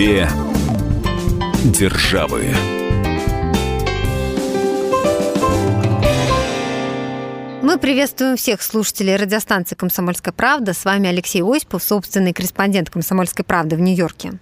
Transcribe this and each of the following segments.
Две державы. Мы приветствуем всех слушателей радиостанции «Комсомольская правда». С вами Алексей Осипов, собственный корреспондент «Комсомольской правды» в Нью-Йорке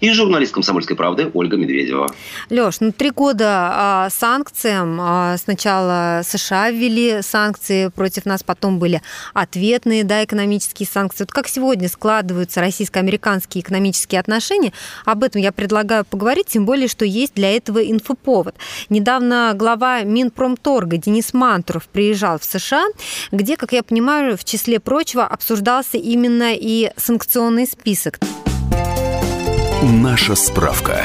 и журналист «Комсомольской правды» Ольга Медведева. Леш, ну три года а, санкциям. А, сначала США ввели санкции против нас, потом были ответные да, экономические санкции. Вот как сегодня складываются российско-американские экономические отношения, об этом я предлагаю поговорить, тем более, что есть для этого инфоповод. Недавно глава Минпромторга Денис Мантуров приезжал в США, где, как я понимаю, в числе прочего обсуждался именно и санкционный список. Наша справка.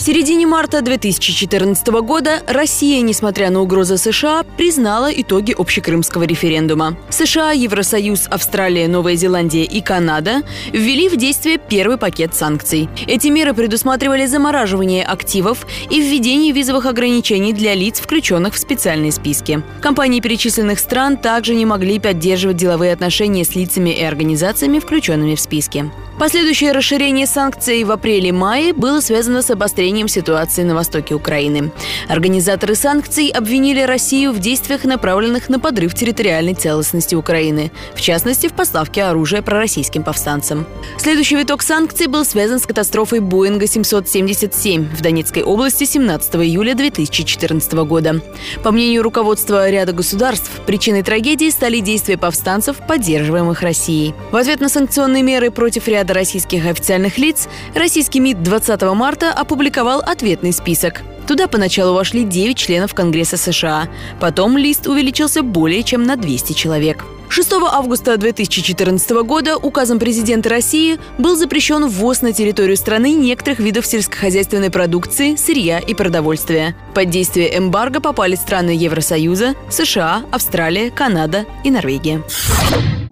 В середине марта 2014 года Россия, несмотря на угрозы США, признала итоги общекрымского референдума. США, Евросоюз, Австралия, Новая Зеландия и Канада ввели в действие первый пакет санкций. Эти меры предусматривали замораживание активов и введение визовых ограничений для лиц, включенных в специальные списки. Компании перечисленных стран также не могли поддерживать деловые отношения с лицами и организациями, включенными в списки. Последующее расширение санкций в апреле-мае было связано с обострением ситуации на востоке Украины. Организаторы санкций обвинили Россию в действиях, направленных на подрыв территориальной целостности Украины, в частности, в поставке оружия пророссийским повстанцам. Следующий виток санкций был связан с катастрофой Боинга 777 в Донецкой области 17 июля 2014 года. По мнению руководства ряда государств, причиной трагедии стали действия повстанцев, поддерживаемых Россией. В ответ на санкционные меры против ряда ряда российских официальных лиц, российский МИД 20 марта опубликовал ответный список. Туда поначалу вошли 9 членов Конгресса США. Потом лист увеличился более чем на 200 человек. 6 августа 2014 года указом президента России был запрещен ввоз на территорию страны некоторых видов сельскохозяйственной продукции, сырья и продовольствия. Под действие эмбарго попали страны Евросоюза, США, Австралия, Канада и Норвегия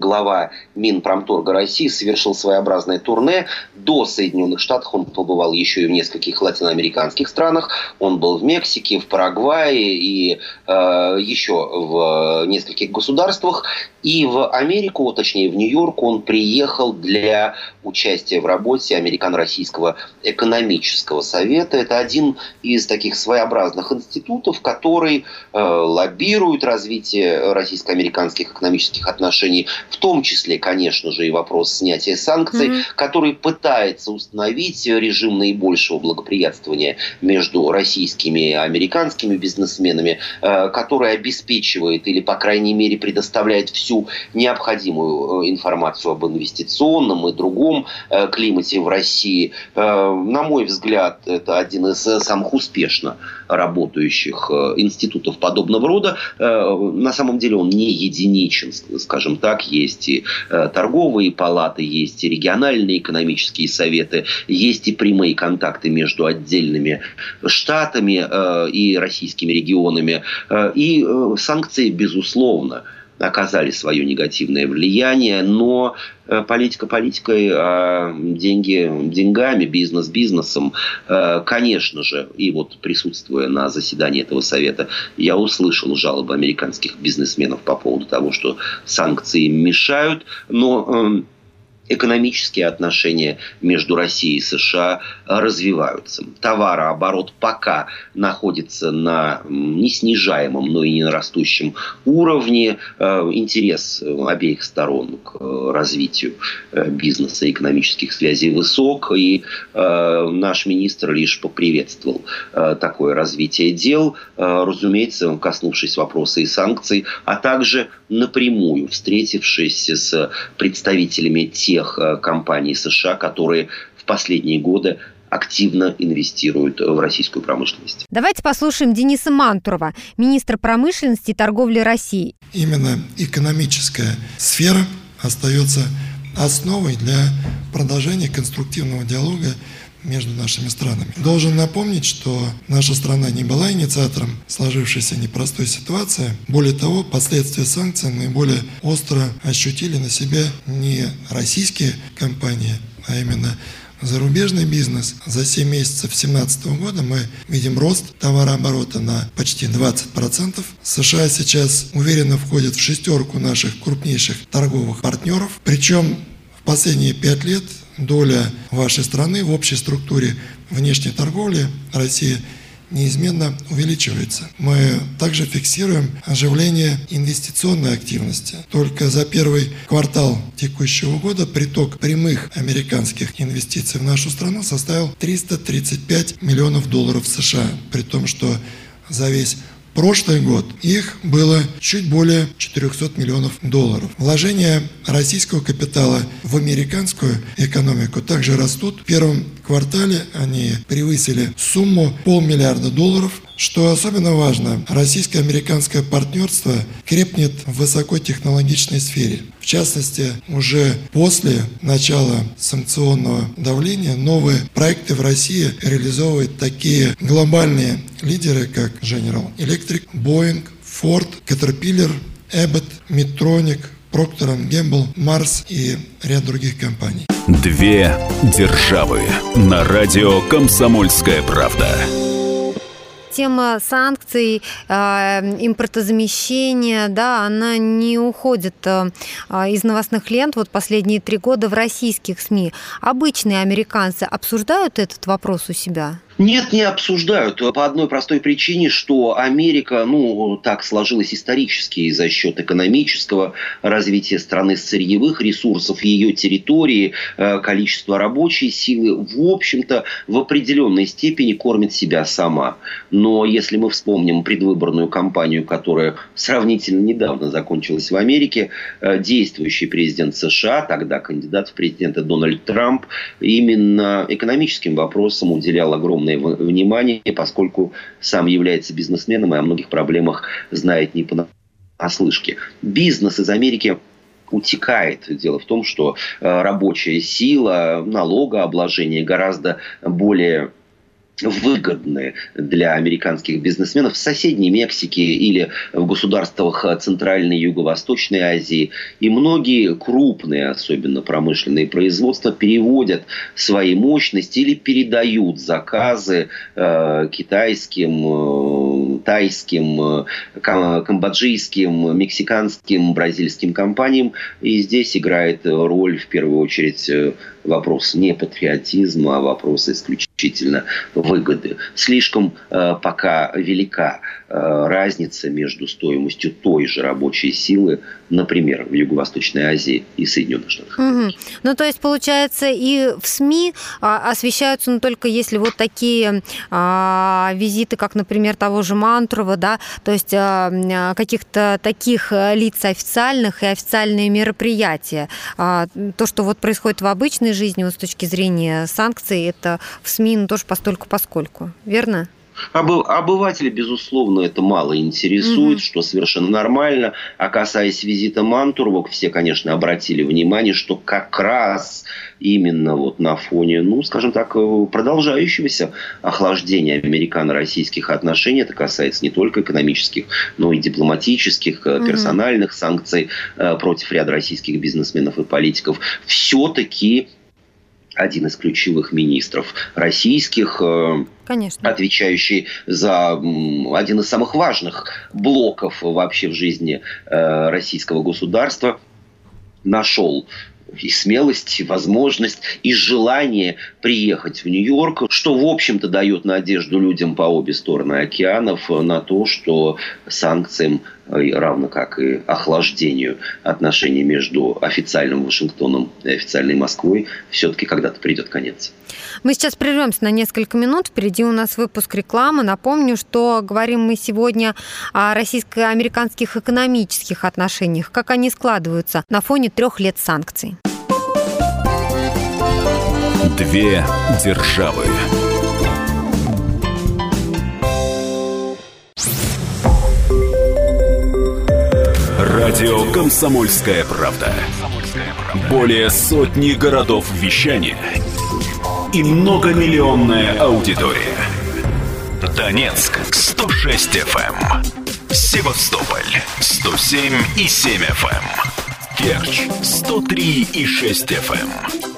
глава Минпромторга России совершил своеобразное турне. До Соединенных Штатов он побывал еще и в нескольких латиноамериканских странах. Он был в Мексике, в Парагвае и э, еще в нескольких государствах. И в Америку, точнее в Нью-Йорк, он приехал для участия в работе Американо-Российского экономического совета. Это один из таких своеобразных институтов, который э, лоббирует развитие российско-американских экономических отношений, в том числе, конечно же, и вопрос снятия санкций, mm-hmm. который пытается установить режим наибольшего благоприятствования между российскими и американскими бизнесменами, э, который обеспечивает или, по крайней мере, предоставляет всю необходимую э, информацию об инвестиционном и другом э, климате в России. Э, на мой взгляд, это один из самых успешно работающих институтов подобного рода. На самом деле он не единичен, скажем так. Есть и торговые палаты, есть и региональные экономические советы, есть и прямые контакты между отдельными штатами и российскими регионами. И санкции, безусловно, оказали свое негативное влияние, но э, политика политикой, а деньги деньгами, бизнес бизнесом. Э, конечно же, и вот присутствуя на заседании этого совета, я услышал жалобы американских бизнесменов по поводу того, что санкции мешают, но эм, экономические отношения между Россией и США развиваются. Товарооборот пока находится на неснижаемом, но и не растущем уровне. Э, интерес обеих сторон к развитию э, бизнеса и экономических связей высок. И э, наш министр лишь поприветствовал такое развитие дел, разумеется, коснувшись вопроса и санкций, а также напрямую встретившись с представителями тех тех э, компаний США, которые в последние годы активно инвестируют в российскую промышленность. Давайте послушаем Дениса Мантурова, министра промышленности и торговли России. Именно экономическая сфера остается основой для продолжения конструктивного диалога между нашими странами. Должен напомнить, что наша страна не была инициатором сложившейся непростой ситуации. Более того, последствия санкций наиболее остро ощутили на себе не российские компании, а именно зарубежный бизнес. За 7 месяцев 2017 года мы видим рост товарооборота на почти 20%. США сейчас уверенно входит в шестерку наших крупнейших торговых партнеров. Причем последние пять лет доля вашей страны в общей структуре внешней торговли России неизменно увеличивается. Мы также фиксируем оживление инвестиционной активности. Только за первый квартал текущего года приток прямых американских инвестиций в нашу страну составил 335 миллионов долларов США, при том, что за весь прошлый год их было чуть более 400 миллионов долларов. Вложения российского капитала в американскую экономику также растут. В первом квартале они превысили сумму полмиллиарда долларов, что особенно важно, российско-американское партнерство крепнет в высокотехнологичной сфере. В частности, уже после начала санкционного давления новые проекты в России реализовывают такие глобальные лидеры, как General Electric, Boeing, Ford, Caterpillar, Abbott, Medtronic, Procter Gamble, Mars и ряд других компаний. Две державы на радио «Комсомольская правда» тема санкций, э, импортозамещения, да, она не уходит э, из новостных лент вот последние три года в российских СМИ. Обычные американцы обсуждают этот вопрос у себя? Нет, не обсуждают. По одной простой причине, что Америка, ну, так сложилась исторически за счет экономического развития страны сырьевых ресурсов, ее территории, э, количества рабочей силы, в общем-то, в определенной степени кормит себя сама. Но если мы вспомним предвыборную кампанию, которая сравнительно недавно закончилась в Америке, э, действующий президент США, тогда кандидат в президенты Дональд Трамп, именно экономическим вопросам уделял огромное огромное внимание, поскольку сам является бизнесменом и о многих проблемах знает не понаслышке. Бизнес из Америки утекает. Дело в том, что э, рабочая сила, налогообложение гораздо более выгодны для американских бизнесменов в соседней Мексике или в государствах Центральной и Юго-Восточной Азии. И многие крупные, особенно промышленные производства, переводят свои мощности или передают заказы э, китайским, э, тайским, э, камбоджийским, мексиканским, бразильским компаниям. И здесь играет роль в первую очередь э, вопрос не патриотизма, а вопрос исключительно выгоды. Слишком э, пока велика э, разница между стоимостью той же рабочей силы, например, в Юго-Восточной Азии и Соединенных Штатах. Угу. Ну, то есть, получается, и в СМИ а, освещаются, ну, только если вот такие а, визиты, как, например, того же Мантурова, да, то есть а, каких-то таких лиц официальных и официальные мероприятия. А, то, что вот происходит в обычной жизни вот с точки зрения санкций, это в СМИ ну, тоже постольку-поскольку, верно? Обывателя, безусловно, это мало интересует, угу. что совершенно нормально. А касаясь визита Мантурова, все, конечно, обратили внимание, что как раз именно вот на фоне, ну, скажем так, продолжающегося охлаждения американо-российских отношений, это касается не только экономических, но и дипломатических, угу. персональных санкций э, против ряда российских бизнесменов и политиков, все-таки один из ключевых министров российских, э, Конечно. отвечающий за один из самых важных блоков вообще в жизни э, российского государства, нашел и смелость, и возможность, и желание приехать в Нью-Йорк, что, в общем-то, дает надежду людям по обе стороны океанов на то, что санкциям, э, равно как и охлаждению отношений между официальным Вашингтоном и официальной Москвой, все-таки когда-то придет конец. Мы сейчас прервемся на несколько минут. Впереди у нас выпуск рекламы. Напомню, что говорим мы сегодня о российско-американских экономических отношениях, как они складываются на фоне трех лет санкций. Две державы. Радио «Комсомольская правда». Более сотни городов вещания и многомиллионная аудитория. Донецк 106 FM. Севастополь 107 и 7 FM. Керчь 103 и 6 FM.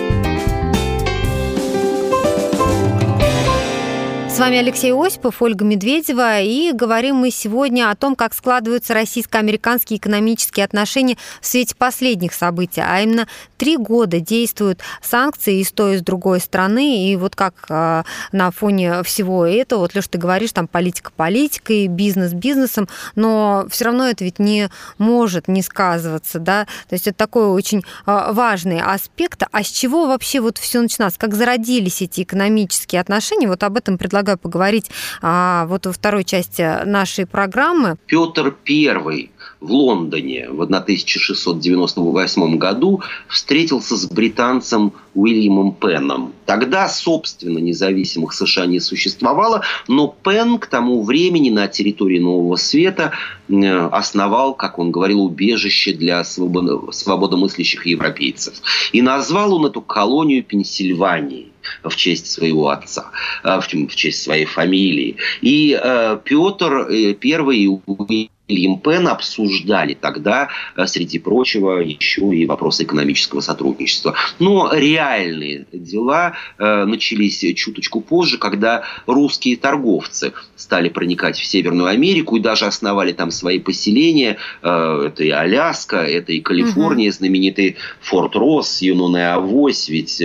С вами Алексей Осипов, Ольга Медведева, и говорим мы сегодня о том, как складываются российско-американские экономические отношения в свете последних событий, а именно три года действуют санкции и с той, и с другой стороны, и вот как э, на фоне всего этого, вот, Леш, ты говоришь, там политика политикой, бизнес бизнесом, но все равно это ведь не может не сказываться, да, то есть это такой очень э, важный аспект. А с чего вообще вот все начиналось, как зародились эти экономические отношения, вот об этом предлагаю предлагаю поговорить а, вот во второй части нашей программы. Петр Первый в Лондоне в 1698 году встретился с британцем Уильямом Пеном. Тогда, собственно, независимых США не существовало, но Пен к тому времени на территории Нового Света основал, как он говорил, убежище для свободомыслящих европейцев. И назвал он эту колонию Пенсильванией в честь своего отца, э, в честь своей фамилии. И э, Петр э, I Ильем Пен обсуждали тогда, э, среди прочего, еще и вопросы экономического сотрудничества. Но реальные дела э, начались чуточку позже, когда русские торговцы стали проникать в Северную Америку и даже основали там свои поселения. Э, это и Аляска, это и Калифорния, угу. знаменитый Форт Росс, Юнона Авось. Ведь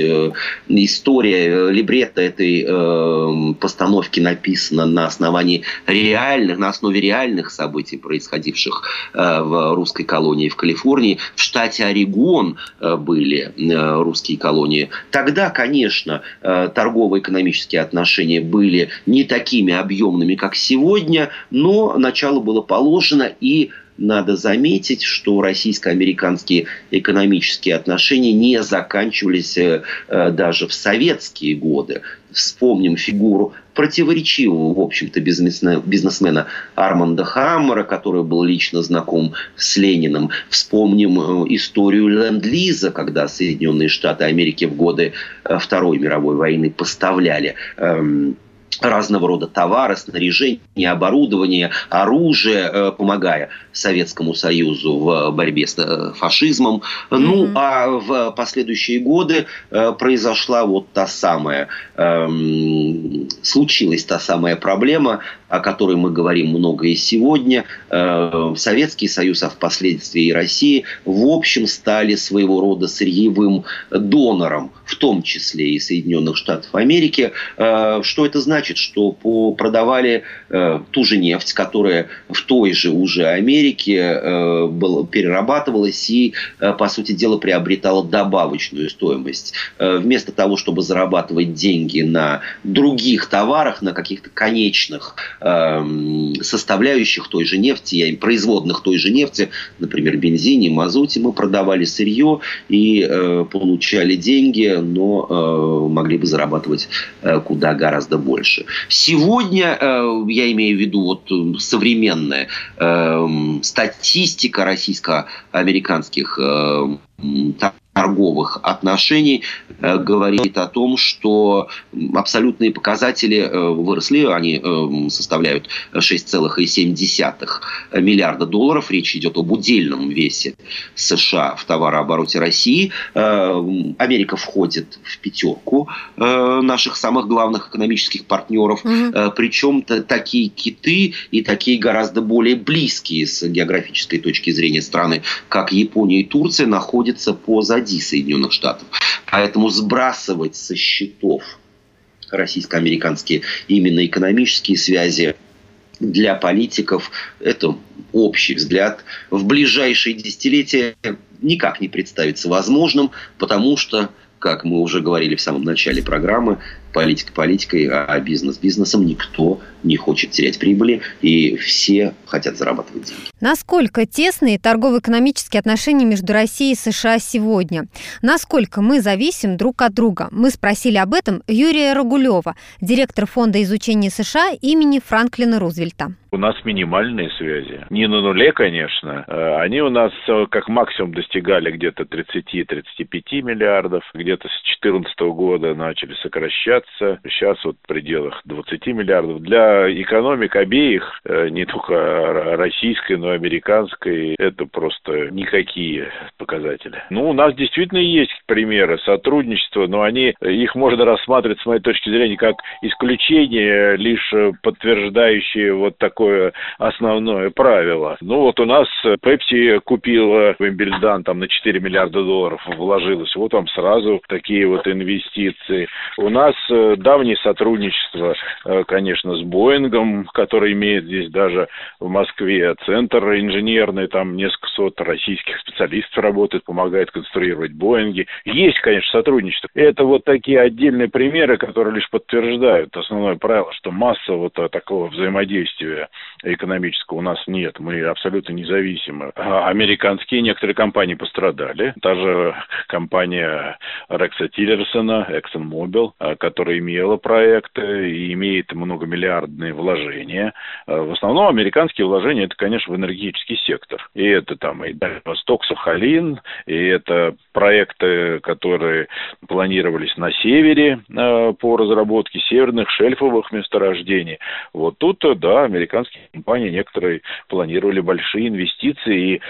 история либретто этой постановки написана на основании реальных, на основе реальных событий, происходивших э, в русской колонии в Калифорнии. В штате Орегон э, были э, русские колонии. Тогда, конечно, торгово-экономические отношения были не такими объемными, как сегодня, но начало было положено и надо заметить, что российско-американские экономические отношения не заканчивались даже в советские годы. Вспомним фигуру противоречивого, в общем-то, бизнесмена Арманда Хаммера, который был лично знаком с Лениным. Вспомним э, историю Ленд-Лиза, когда Соединенные Штаты Америки в годы э, Второй мировой войны поставляли эм, разного рода товары, снаряжение, оборудование, оружие, э, помогая Советскому Союзу в борьбе с э, фашизмом. Mm-hmm. Ну, а в последующие годы э, произошла вот та самая, эм, случилась та самая проблема, о которой мы говорим много и сегодня. Советский Союз, а впоследствии и Россия, в общем, стали своего рода сырьевым донором, в том числе и Соединенных Штатов Америки. Что это значит? что продавали э, ту же нефть, которая в той же уже Америке э, перерабатывалась и, э, по сути дела, приобретала добавочную стоимость. Э, вместо того, чтобы зарабатывать деньги на других товарах, на каких-то конечных э, составляющих той же нефти, производных той же нефти, например, бензине, мазуте, мы продавали сырье и э, получали деньги, но э, могли бы зарабатывать э, куда гораздо больше. Сегодня, э, я имею в виду вот э, современная э, статистика российско-американских торговых отношений э, говорит о том, что абсолютные показатели э, выросли, они э, составляют 6,7 миллиарда долларов. Речь идет об удельном весе США в товарообороте России. Америка входит в пятерку наших самых главных экономических партнеров. Угу. Причем такие киты и такие гораздо более близкие с географической точки зрения страны, как Япония и Турция, находятся позади позади Соединенных Штатов. Поэтому сбрасывать со счетов российско-американские именно экономические связи для политиков это общий взгляд. В ближайшие десятилетия никак не представится возможным, потому что, как мы уже говорили в самом начале программы, политика политикой, а бизнес бизнесом никто не хочет терять прибыли, и все хотят зарабатывать деньги. Насколько тесные торгово-экономические отношения между Россией и США сегодня? Насколько мы зависим друг от друга? Мы спросили об этом Юрия Рогулева, директор Фонда изучения США имени Франклина Рузвельта. У нас минимальные связи. Не на нуле, конечно. Э, они у нас э, как максимум достигали где-то 30-35 миллиардов. Где-то с 2014 года начали сокращаться снижаться. Сейчас вот в пределах 20 миллиардов. Для экономик обеих, э, не только российской, но и американской, это просто никакие показатели. Ну, у нас действительно есть примеры сотрудничества, но они, их можно рассматривать, с моей точки зрения, как исключение, лишь подтверждающие вот такое основное правило. Ну, вот у нас Pepsi купила Вимбельдан там на 4 миллиарда долларов вложилась. Вот вам сразу такие вот инвестиции. У нас э, давнее сотрудничество, э, конечно, с Боингом, который имеет здесь даже в Москве центр инженерный, там несколько сот российских специалистов работает, помогает конструировать Боинги. Есть, конечно, сотрудничество. Это вот такие отдельные примеры, которые лишь подтверждают основное правило, что масса вот такого взаимодействия экономического у нас нет. Мы абсолютно независимы. А американские некоторые компании пострадали. Та же компания Рекса Тиллерсона, ExxonMobil, а, которая имела проекты и имеет многомиллиардные вложения. А, в основном американские вложения это, конечно, в энергетический сектор. И это там и Восток, Сахалин, и это проекты, которые планировались на севере а, по разработке северных шельфовых месторождений. Вот тут, да, американские компании некоторые планировали большие инвестиции, и,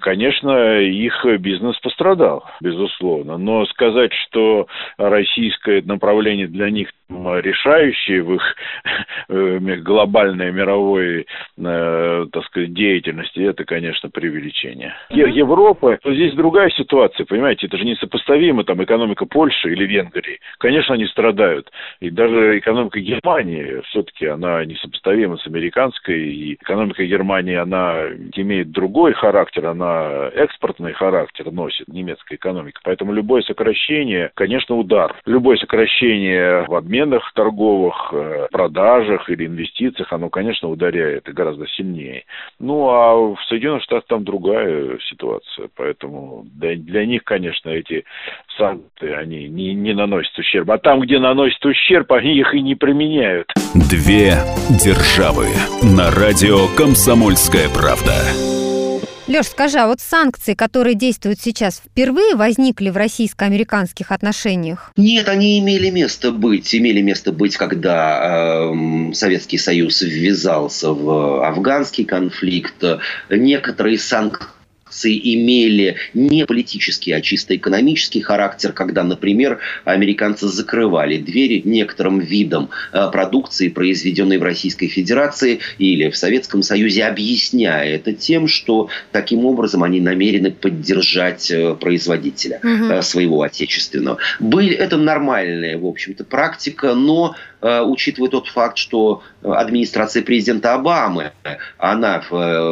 конечно, их бизнес пострадал, безусловно. Но сказать, что российское направление для них решающее в их глобальной мировой, э, так сказать, деятельности, это, конечно, преувеличение. Европа, здесь другая ситуация, понимаете, это же несопоставимо, там, экономика Польши или Венгрии. Конечно, они страдают. И даже экономика Германии, все-таки она несопоставима с американской, и экономика Германии, она имеет другой характер, она экспортный характер носит, немецкая экономика. Поэтому любое сокращение, конечно, удар. Любое сокращение в обменах торговых, э, продажах или инвестициях, оно, конечно, ударяет и гораздо сильнее. Ну, а в Соединенных Штатах там другая ситуация. Поэтому для, для них, конечно, эти санкции, они не, не наносят ущерб. А там, где наносят ущерб, они их и не применяют. Две державы на радио «Комсомольская правда». Леш, скажи, а вот санкции, которые действуют сейчас, впервые возникли в российско-американских отношениях? Нет, они имели место быть. Имели место быть, когда э, Советский Союз ввязался в афганский конфликт. Некоторые санкции санкции имели не политический, а чисто экономический характер, когда, например, американцы закрывали двери некоторым видам э, продукции, произведенной в Российской Федерации или в Советском Союзе, объясняя это тем, что таким образом они намерены поддержать э, производителя угу. своего отечественного. Были, это нормальная, в общем-то, практика, но учитывая тот факт, что администрация президента Обамы, она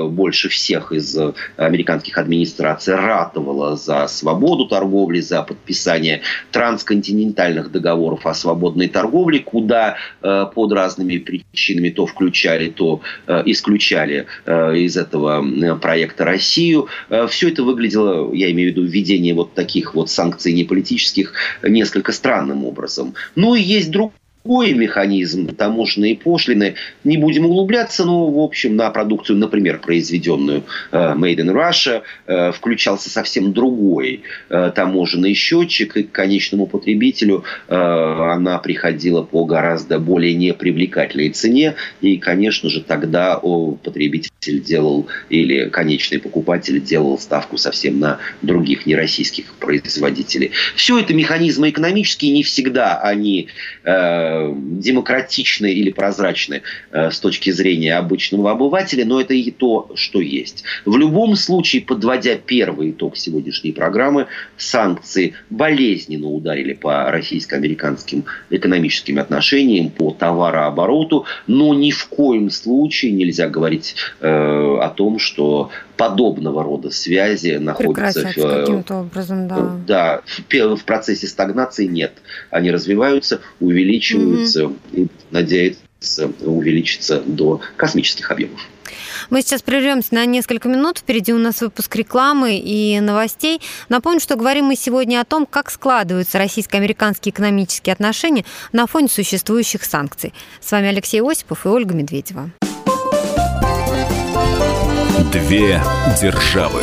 больше всех из американских американских администраций ратовала за свободу торговли, за подписание трансконтинентальных договоров о свободной торговле, куда э, под разными причинами то включали, то э, исключали э, из этого проекта Россию. Э, все это выглядело, я имею в виду введение вот таких вот санкций неполитических, несколько странным образом. Ну и есть друг другой механизм таможенные пошлины. Не будем углубляться, но, в общем, на продукцию, например, произведенную э, Made in Russia, э, включался совсем другой э, таможенный счетчик, и к конечному потребителю она приходила по гораздо более непривлекательной цене, и, конечно же, тогда потребитель делал, или конечный покупатель делал ставку совсем на других нероссийских производителей. Все это механизмы экономические, не всегда они Э, демократичны или прозрачны э, с точки зрения обычного обывателя, но это и то, что есть. В любом случае, подводя первый итог сегодняшней программы, санкции болезненно ударили по российско-американским экономическим отношениям, по товарообороту, но ни в коем случае нельзя говорить э, о том, что подобного рода связи находятся в, каким-то образом, да. Да, в, в процессе стагнации нет. Они развиваются, увеличиваются mm-hmm. и надеются увеличиться до космических объемов. Мы сейчас прервемся на несколько минут. Впереди у нас выпуск рекламы и новостей. Напомню, что говорим мы сегодня о том, как складываются российско-американские экономические отношения на фоне существующих санкций. С вами Алексей Осипов и Ольга Медведева. Две державы.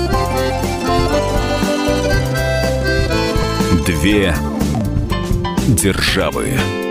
Две державы.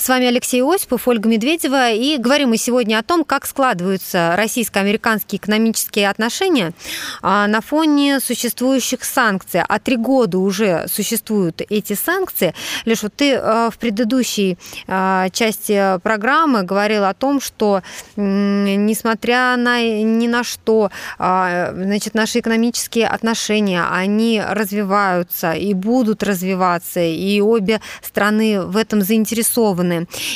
С вами Алексей Осипов, Ольга Медведева, и говорим мы сегодня о том, как складываются российско-американские экономические отношения а, на фоне существующих санкций. А три года уже существуют эти санкции. Лишь вот ты а, в предыдущей а, части программы говорил о том, что несмотря на ни на что, значит, наши экономические отношения, они развиваются и будут развиваться, и обе страны в этом заинтересованы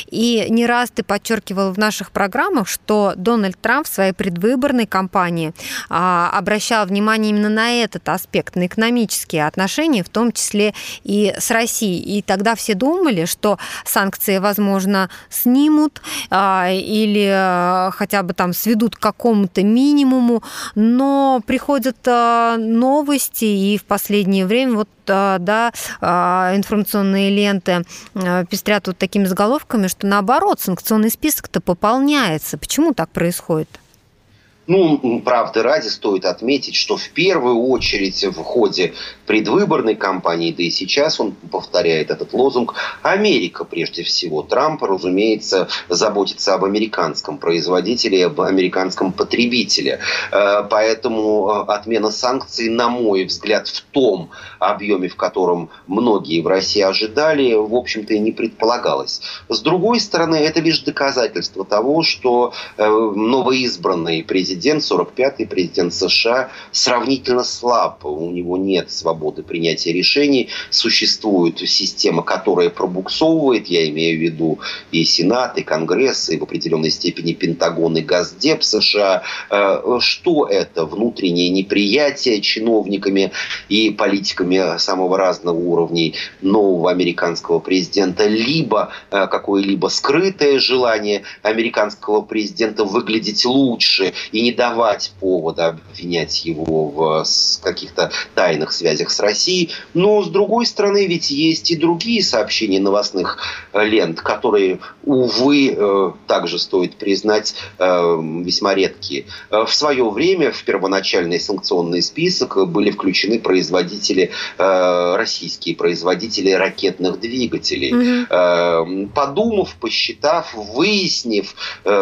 И не раз ты подчеркивал в наших программах, что Дональд Трамп в своей предвыборной кампании а, обращал внимание именно на этот аспект, на экономические отношения, в том числе и с Россией. И тогда все думали, что санкции, возможно, снимут а, или а, хотя бы там сведут к какому-то минимуму, но приходят новости, и в последнее время вот да, информационные ленты пестрят вот такими заголовками, заголовками, что наоборот, санкционный список-то пополняется. Почему так происходит? Ну, правды ради стоит отметить, что в первую очередь в ходе предвыборной кампании, да и сейчас он повторяет этот лозунг, Америка прежде всего. Трамп, разумеется, заботится об американском производителе, об американском потребителе. Э, поэтому э, отмена санкций, на мой взгляд, в том объеме, в котором многие в России ожидали, в общем-то и не предполагалось. С другой стороны, это лишь доказательство того, что э, новоизбранный президент президент, 45-й президент США, сравнительно слаб. У него нет свободы принятия решений. Существует система, которая пробуксовывает, я имею в виду и Сенат, и Конгресс, и в определенной степени Пентагон и Газдеп США. Э, что это? Внутреннее неприятие чиновниками и политиками самого разного уровней нового американского президента, либо э, какое-либо скрытое желание американского президента выглядеть лучше и не давать повода обвинять его в каких-то тайных связях с Россией. Но, с другой стороны, ведь есть и другие сообщения новостных э, лент, которые, увы, э, также стоит признать, э, весьма редкие. В свое время в первоначальный санкционный список были включены производители, российские производители ракетных двигателей. mm Подумав, посчитав, выяснив,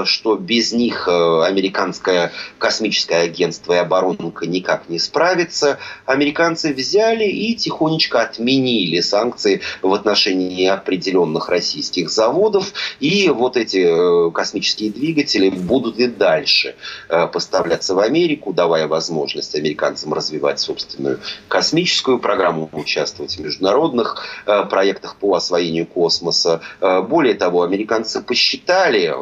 что без них американская космическое агентство и оборонка никак не справится, американцы взяли и тихонечко отменили санкции в отношении определенных российских заводов. И вот эти э, космические двигатели будут и дальше э, поставляться в Америку, давая возможность американцам развивать собственную космическую программу, участвовать в международных э, проектах по освоению космоса. Более того, американцы посчитали,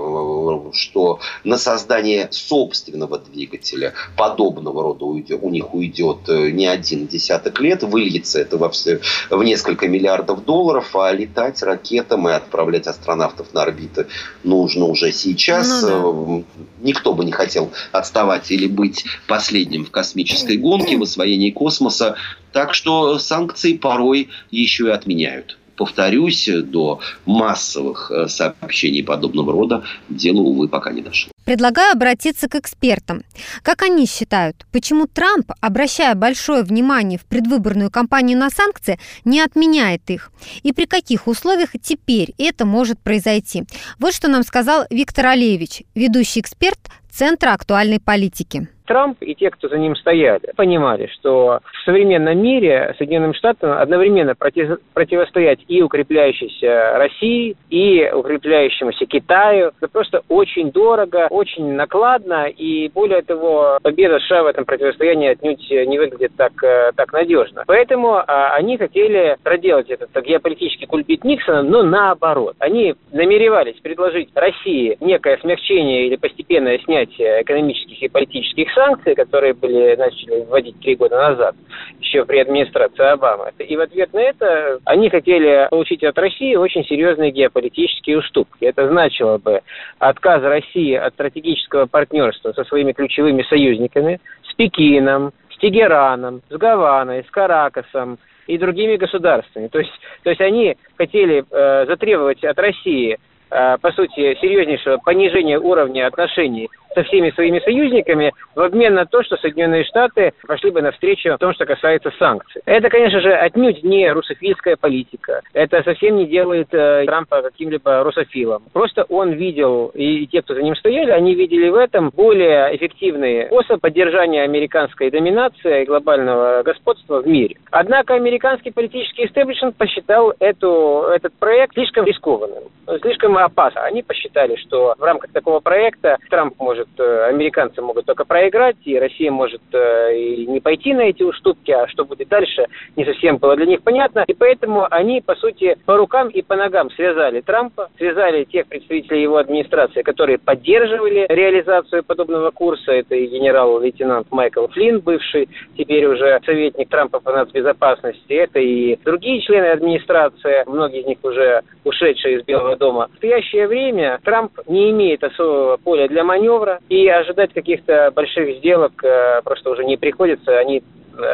что на создание собственного двигателя подобного рода у них уйдет не один десяток лет, выльется это во все, в несколько миллиардов долларов, а летать ракетам и отправлять астронавтов на орбиты нужно уже сейчас. Ну, да. Э, никто бы не хотел отставать или быть последним в космической гонке, в освоении космоса. Так что санкции порой еще и отменяют повторюсь, до массовых э, сообщений подобного рода дело, увы, пока не дошло. Предлагаю обратиться к экспертам. Как они считают, почему Трамп, обращая большое внимание в предвыборную кампанию на санкции, не отменяет их? И при каких условиях теперь это может произойти? Вот что нам сказал Виктор Алевич, ведущий эксперт Центра актуальной политики. Трамп и те, кто за ним стояли, понимали, что в современном мире Соединенным Штатам одновременно против, противостоять и укрепляющейся России, и укрепляющемуся Китаю. Это просто очень дорого, очень накладно, и более того, победа США в этом противостоянии отнюдь не выглядит так, э, так надежно. Поэтому а, они хотели проделать этот геополитический кульбит Никсона, но наоборот. Они намеревались предложить России некое смягчение или постепенное снятие экономических и политических санкций, санкции, которые были начали вводить три года назад, еще при администрации Обамы. И в ответ на это они хотели получить от России очень серьезные геополитические уступки. Это значило бы отказ России от стратегического партнерства со своими ключевыми союзниками, с Пекином, с Тегераном, с Гаваной, с Каракасом, и другими государствами. То есть, то есть они хотели э, затребовать от России, э, по сути, серьезнейшего понижения уровня отношений со всеми своими союзниками в обмен на то, что Соединенные Штаты пошли бы навстречу в том, что касается санкций. Это, конечно же, отнюдь не русофильская политика. Это совсем не делает э, Трампа каким-либо русофилом. Просто он видел, и, те, кто за ним стояли, они видели в этом более эффективный способ поддержания американской доминации и глобального господства в мире. Однако американский политический истеблишмент посчитал эту, этот проект слишком рискованным, слишком опасным. Они посчитали, что в рамках такого проекта Трамп может может, э, американцы могут только проиграть, и Россия может э, и не пойти на эти уступки, а что будет дальше, не совсем было для них понятно. И поэтому они, по сути, по рукам и по ногам связали Трампа, связали тех представителей его администрации, которые поддерживали реализацию подобного курса. Это и генерал-лейтенант Майкл Флинн, бывший теперь уже советник Трампа по нацбезопасности. Это и другие члены администрации, многие из них уже ушедшие из Белого дома. В настоящее время Трамп не имеет особого поля для маневра, доллара, и ожидать каких-то больших сделок э, просто уже не приходится, они,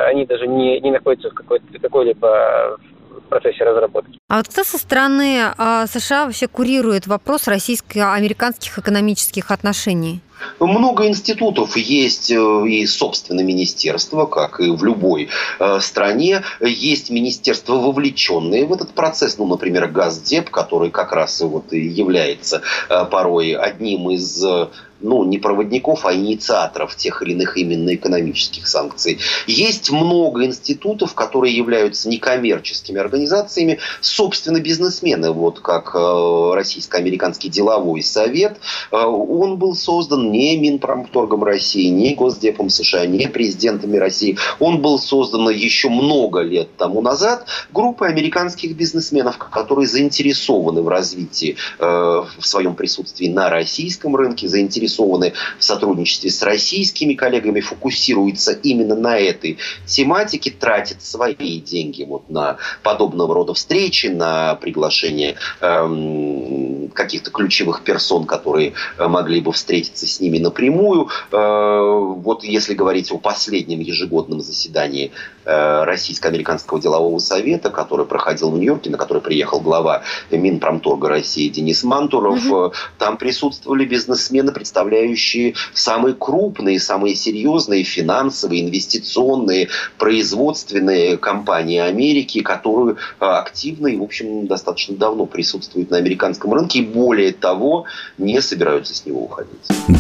они даже не, не находятся в какой-либо процессе разработки. А вот кто со стороны э, США вообще курирует вопрос российско-американских экономических отношений? Много институтов есть э, и собственно министерство, как и в любой э, стране. Есть министерства, вовлеченные в этот процесс. Ну, например, Газдеп, который как раз и вот и является э, порой одним из ну, не проводников, а инициаторов тех или иных именно экономических санкций. Есть много институтов, которые являются некоммерческими организациями, собственно, бизнесмены, вот как Российско-Американский деловой совет, он был создан не Минпромторгом России, не Госдепом США, не президентами России. Он был создан еще много лет тому назад группой американских бизнесменов, которые заинтересованы в развитии э, в своем присутствии на российском рынке, заинтересованы в сотрудничестве с российскими коллегами, фокусируется именно на этой тематике, тратит свои деньги вот на подобного рода встречи, на приглашение эм, каких-то ключевых персон, которые э, могли бы встретиться с ними напрямую. Э, вот если говорить о последнем ежегодном заседании э, Российско-Американского делового совета, который проходил в Нью-Йорке, на который приехал глава Минпромторга России Денис Мантуров, угу. там присутствовали бизнесмены, представляющие самые крупные, самые серьезные финансовые, инвестиционные, производственные компании Америки, которые активно и, в общем, достаточно давно присутствуют на американском рынке и, более того, не собираются с него уходить.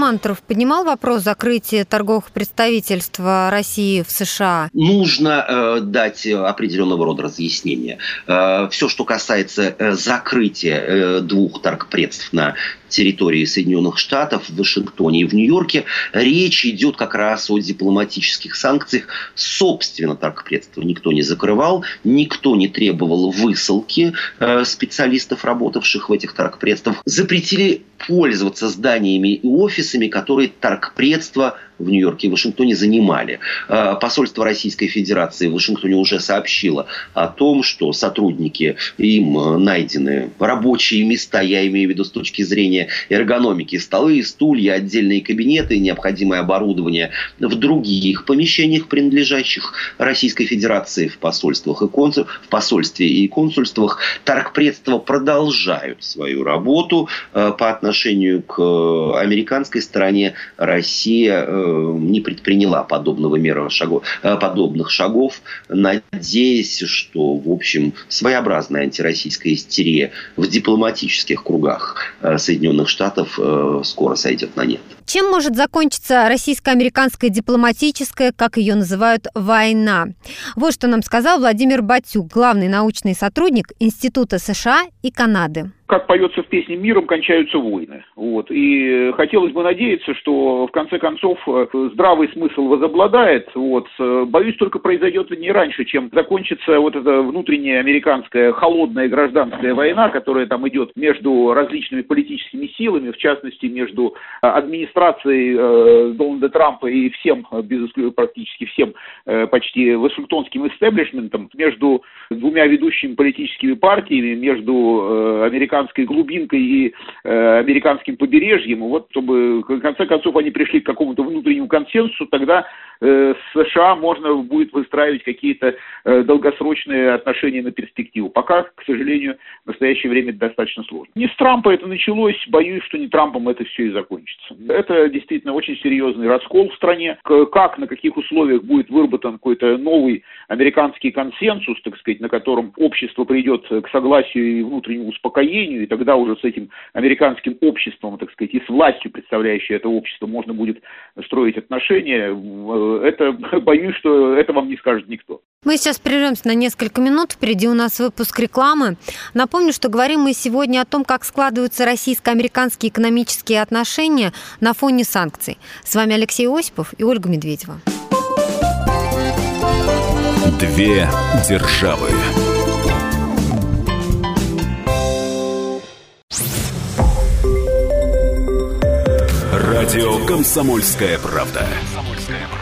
Мантуров поднимал вопрос закрытия торговых представительств России в США? Нужно э, дать определенного рода разъяснения. Э, все, что касается э, закрытия э, двух торгпредств на территории Соединенных Штатов, в Вашингтоне и в Нью-Йорке, речь идет как раз о дипломатических санкциях. Собственно, торгпредства никто не закрывал, никто не требовал высылки э, специалистов, работавших в этих торгпредствах. Запретили пользоваться зданиями и офисами, которые торгпредства в Нью-Йорке и Вашингтоне занимали. А, посольство Российской Федерации в Вашингтоне уже сообщило о том, что сотрудники им э, найдены рабочие места, я имею в виду с точки зрения эргономики, столы, стулья, отдельные кабинеты, необходимое оборудование в других помещениях, принадлежащих Российской Федерации в посольствах и консуль... в посольстве и консульствах. Торгпредства продолжают свою работу э, по отношению к э, американской стороне. Россия не предприняла подобного мера шагов, э, подобных шагов, надеясь, что, в общем, своеобразная антироссийская истерия в дипломатических кругах э, Соединенных Штатов э, скоро сойдет на нет. Чем может закончиться российско-американская дипломатическая, как ее называют, война? Вот что нам сказал Владимир Батюк, главный научный сотрудник Института США и Канады. Как поется в песне, миром кончаются войны. Вот. И хотелось бы надеяться, что в конце концов здравый смысл возобладает. Вот. Боюсь, только произойдет не раньше, чем закончится вот эта внутренняя американская холодная гражданская война, которая там идет между различными политическими силами, в частности, между администрацией э, Дональда Трампа и всем, без практически всем э, почти вашингтонским истеблишментом, между двумя ведущими политическими партиями, между э, американской глубинкой и э, американским побережьем. Вот чтобы, в конце концов, они пришли к какому-то внутреннему консенсусу, тогда с США можно будет выстраивать какие-то э, долгосрочные отношения на перспективу. Пока, к сожалению, в настоящее время это достаточно сложно. Не с Трампа это началось, боюсь, что не Трампом это все и закончится. Это действительно очень серьезный раскол в стране. Как, на каких условиях будет выработан какой-то новый американский консенсус, так сказать, на котором общество придет к согласию и внутреннему успокоению, и тогда уже с этим американским обществом, так сказать, и с властью, представляющей это общество, можно будет строить отношения. Это, боюсь, что это вам не скажет никто. Мы сейчас прервемся на несколько минут. Впереди у нас выпуск рекламы. Напомню, что говорим мы сегодня о том, как складываются российско-американские экономические отношения на фоне санкций. С вами Алексей Осипов и Ольга Медведева. Две державы. Радио «Комсомольская правда».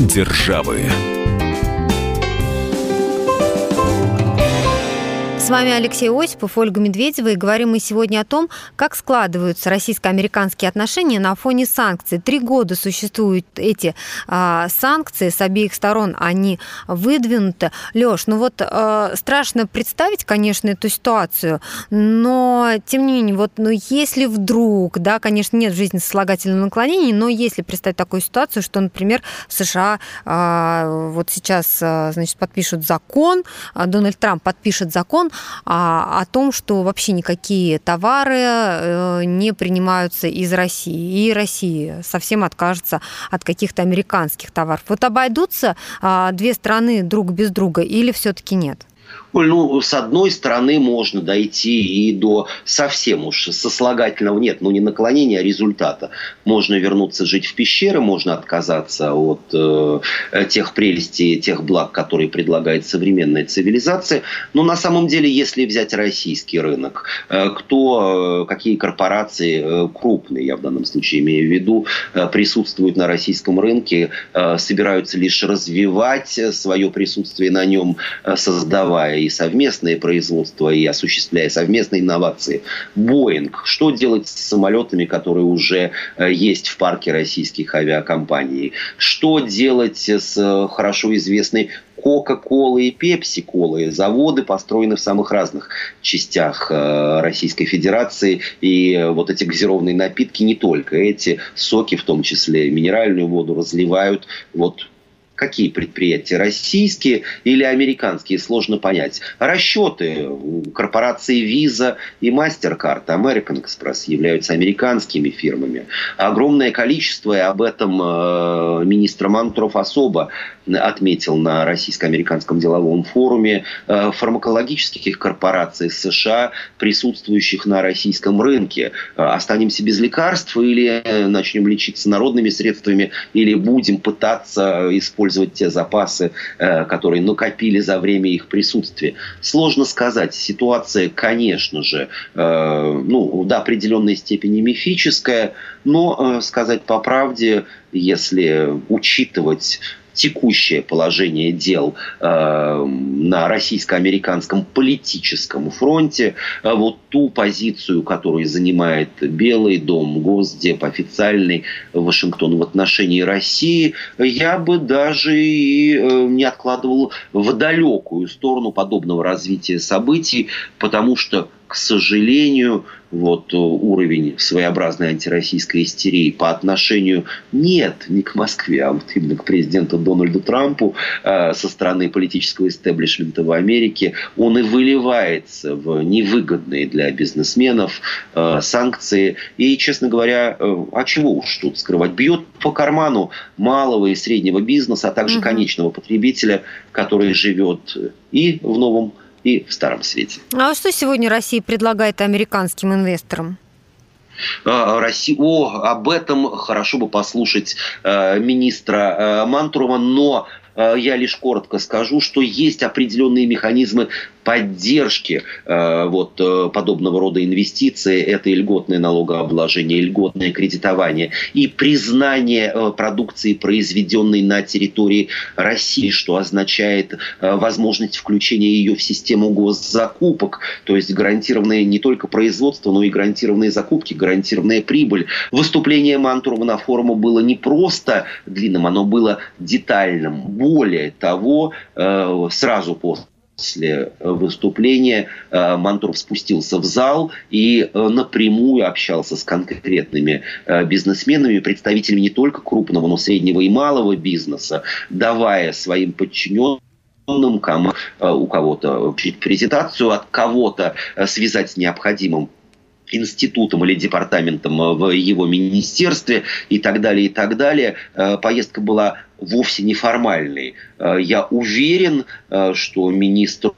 державы. С вами Алексей Осипов, Ольга Медведева, и говорим мы сегодня о том, как складываются российско-американские отношения на фоне санкций. Три года существуют эти а, санкции с обеих сторон, они выдвинуты. Леш, ну вот а, страшно представить, конечно, эту ситуацию, но тем не менее, вот, ну если вдруг, да, конечно, нет в жизни сослагательного наклонения, но если представить такую ситуацию, что, например, США а, вот сейчас, а, значит, подпишут закон, а, Дональд Трамп подпишет закон, а, о том, что вообще никакие товары э, не принимаются из России. И Россия совсем откажется от каких-то американских товаров. Вот обойдутся а, две страны друг без друга или все-таки нет? Ну, с одной стороны, можно дойти и до совсем уж сослагательного нет, ну, не наклонения, а результата. Можно вернуться жить в пещеры, можно отказаться от э, тех прелестей, тех благ, которые предлагает современная цивилизация. Но на самом деле, если взять российский рынок, э, кто, э, какие корпорации э, крупные, я в данном случае имею в виду, э, присутствуют на российском рынке, э, собираются лишь развивать свое присутствие на нем, э, создавая и совместное производство, и осуществляя совместные инновации. Боинг. Что делать с самолетами, которые уже э, есть в парке российских авиакомпаний? Что делать с э, хорошо известной Кока-колы и Пепси-колы. Заводы построены в самых разных частях э, Российской Федерации. И вот эти газированные напитки не только. Эти соки, в том числе минеральную воду, разливают вот какие предприятия, российские или американские, сложно понять. Расчеты корпорации Visa и MasterCard, American Express являются американскими фирмами. Огромное количество, и об этом э, министр Мантуров особо отметил на российско-американском деловом форуме, э, фармакологических корпораций США, присутствующих на российском рынке. Э, останемся без лекарств или начнем лечиться народными средствами, или будем пытаться использовать использовать те запасы, э, которые накопили за время их присутствия. Сложно сказать. Ситуация, конечно же, э, ну, до определенной степени мифическая, но э, сказать по правде, если учитывать текущее положение дел э, на российско-американском политическом фронте, э, вот ту позицию, которую занимает Белый дом, Госдеп, официальный Вашингтон в отношении России, я бы даже и э, не откладывал в далекую сторону подобного развития событий, потому что к сожалению, вот уровень своеобразной антироссийской истерии по отношению нет не к Москве, а вот именно к президенту Дональду Трампу э, со стороны политического истеблишмента в Америке, он и выливается в невыгодные для бизнесменов э, санкции. И, честно говоря, э, а чего уж тут скрывать? Бьет по карману малого и среднего бизнеса, а также угу. конечного потребителя, который живет и в новом и в Старом Свете. А что сегодня Россия предлагает американским инвесторам? А, Россия, о, об этом хорошо бы послушать э, министра э, Мантурова, но э, я лишь коротко скажу, что есть определенные механизмы поддержки э, вот, э, подобного рода инвестиций, это и льготное налогообложение, и льготное кредитование, и признание э, продукции, произведенной на территории России, что означает возможность включения ее в систему госзакупок, то есть гарантированное не только производство, но и гарантированные закупки, гарантированная прибыль. Выступление Мантурова на форуме было не просто длинным, оно было детальным. Более того, сразу после после выступления э, Мантуров спустился в зал и э, напрямую общался с конкретными э, бизнесменами, представителями не только крупного, но среднего и малого бизнеса, давая своим подчиненным кому, у кого-то презентацию, от кого-то связать с необходимым институтом или департаментом в его министерстве и так далее, и так далее. Поездка была вовсе неформальный. Э, я уверен, э, что министр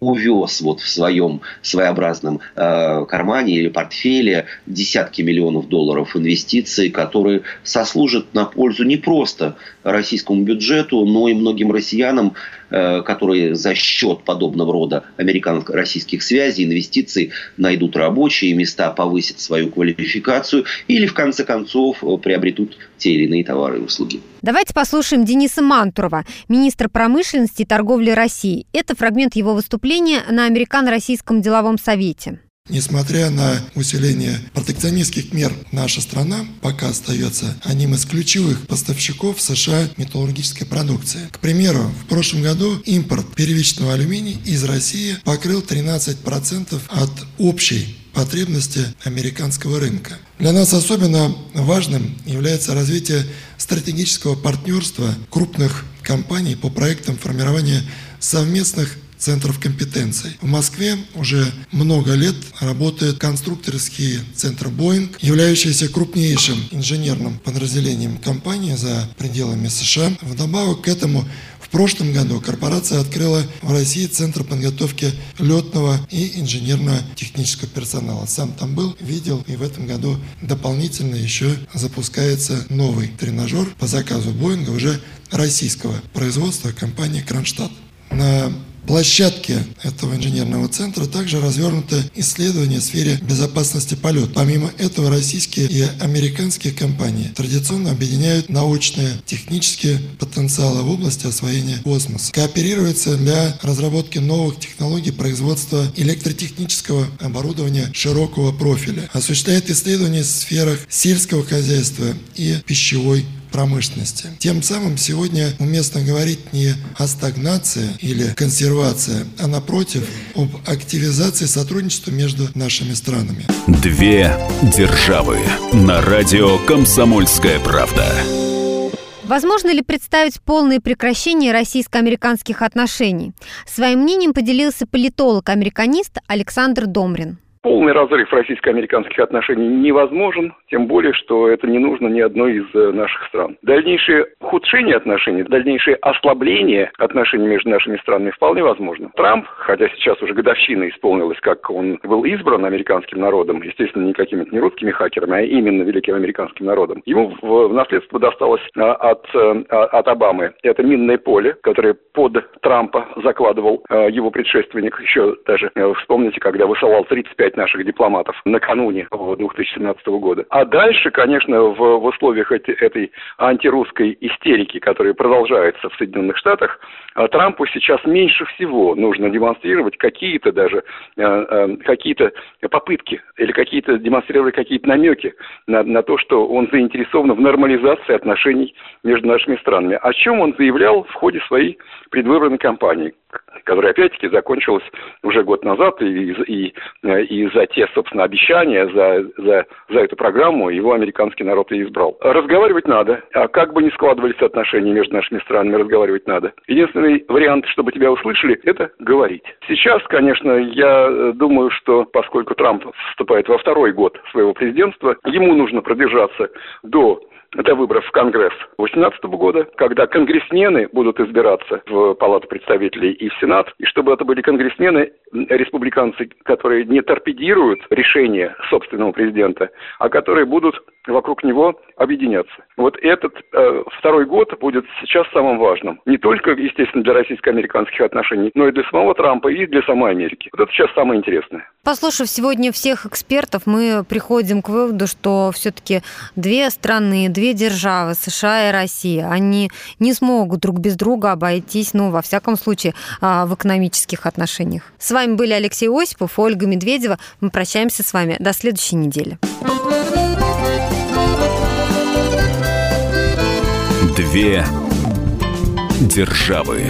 увез вот в своем своеобразном э, кармане или портфеле десятки миллионов долларов инвестиций, которые сослужат на пользу не просто российскому бюджету, но и многим россиянам, которые за счет подобного рода американо-российских связей, инвестиций найдут рабочие места, повысят свою квалификацию или, в конце концов, приобретут те или иные товары и услуги. Давайте послушаем Дениса Мантурова, министр промышленности и торговли России. Это фрагмент его выступления на Американо-Российском деловом совете. Несмотря на усиление протекционистских мер, наша страна пока остается одним из ключевых поставщиков США металлургической продукции. К примеру, в прошлом году импорт первичного алюминия из России покрыл 13% от общей потребности американского рынка. Для нас особенно важным является развитие стратегического партнерства крупных компаний по проектам формирования совместных центров компетенций. В Москве уже много лет работает конструкторский центр Boeing, являющийся крупнейшим инженерным подразделением компании за пределами США. Вдобавок к этому прошлом году корпорация открыла в России Центр подготовки летного и инженерно-технического персонала. Сам там был, видел, и в этом году дополнительно еще запускается новый тренажер по заказу Боинга уже российского производства компании Кронштадт. На площадке этого инженерного центра также развернуто исследование в сфере безопасности полета. Помимо этого, российские и американские компании традиционно объединяют научные, технические потенциалы в области освоения космоса. Кооперируются для разработки новых технологий производства электротехнического оборудования широкого профиля. Осуществляет исследования в сферах сельского хозяйства и пищевой промышленности. Тем самым сегодня уместно говорить не о стагнации или консервации, а напротив, об активизации сотрудничества между нашими странами. Две державы на радио «Комсомольская правда». Возможно ли представить полное прекращение российско-американских отношений? Своим мнением поделился политолог-американист Александр Домрин. Полный разрыв российско-американских отношений невозможен, тем более, что это не нужно ни одной из э, наших стран. Дальнейшее ухудшение отношений, дальнейшее ослабление отношений между нашими странами вполне возможно. Трамп, хотя сейчас уже годовщина исполнилась, как он был избран американским народом, естественно, не какими-то не русскими хакерами, а именно великим американским народом, ему в, наследство досталось а, от, а, от Обамы. Это минное поле, которое под Трампа закладывал его предшественник. Еще даже, вспомните, когда высылал 35 пять наших дипломатов накануне 2017 года. А дальше, конечно, в, в условиях эти, этой антирусской истерики, которая продолжается в Соединенных Штатах, а Трампу сейчас меньше всего нужно демонстрировать какие-то даже э, э, какие-то попытки или какие-то демонстрировать какие-то намеки на, на то, что он заинтересован в нормализации отношений между нашими странами. О чем он заявлял в ходе своей предвыборной кампании которая опять-таки закончилась уже год назад, и, и, и за те, собственно, обещания, за, за, за эту программу его американский народ и избрал. Разговаривать надо, а как бы ни складывались отношения между нашими странами, разговаривать надо. Единственный вариант, чтобы тебя услышали, это говорить. Сейчас, конечно, я думаю, что поскольку Трамп вступает во второй год своего президентства, ему нужно продержаться до до выборов в Конгресс 2018 года, когда конгрессмены будут избираться в Палату представителей и в Сенат, и чтобы это были конгрессмены, республиканцы, которые не торпедируют решение собственного президента, а которые будут вокруг него объединяться. Вот этот э, второй год будет сейчас самым важным. Не только, естественно, для российско-американских отношений, но и для самого Трампа, и для самой Америки. Вот это сейчас самое интересное. Послушав сегодня всех экспертов, мы приходим к выводу, что все-таки две страны, две державы, США и Россия, они не смогут друг без друга обойтись, ну, во всяком случае, а, в экономических отношениях. С вами были Алексей Осипов, Ольга Медведева. Мы прощаемся с вами до следующей недели. Две державы.